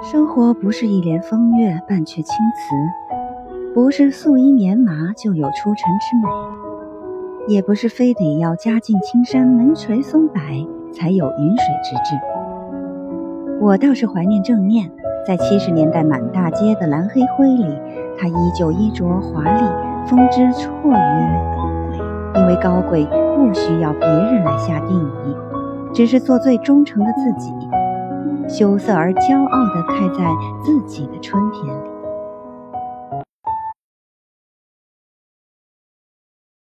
生活不是一帘风月半阙青词，不是素衣棉麻就有出尘之美，也不是非得要家境青山门垂松柏才有云水之志。我倒是怀念郑念，在七十年代满大街的蓝黑灰里，他依旧衣着华丽，风姿绰约，因为高贵不需要别人来下定义。只是做最忠诚的自己，羞涩而骄傲地开在自己的春天里。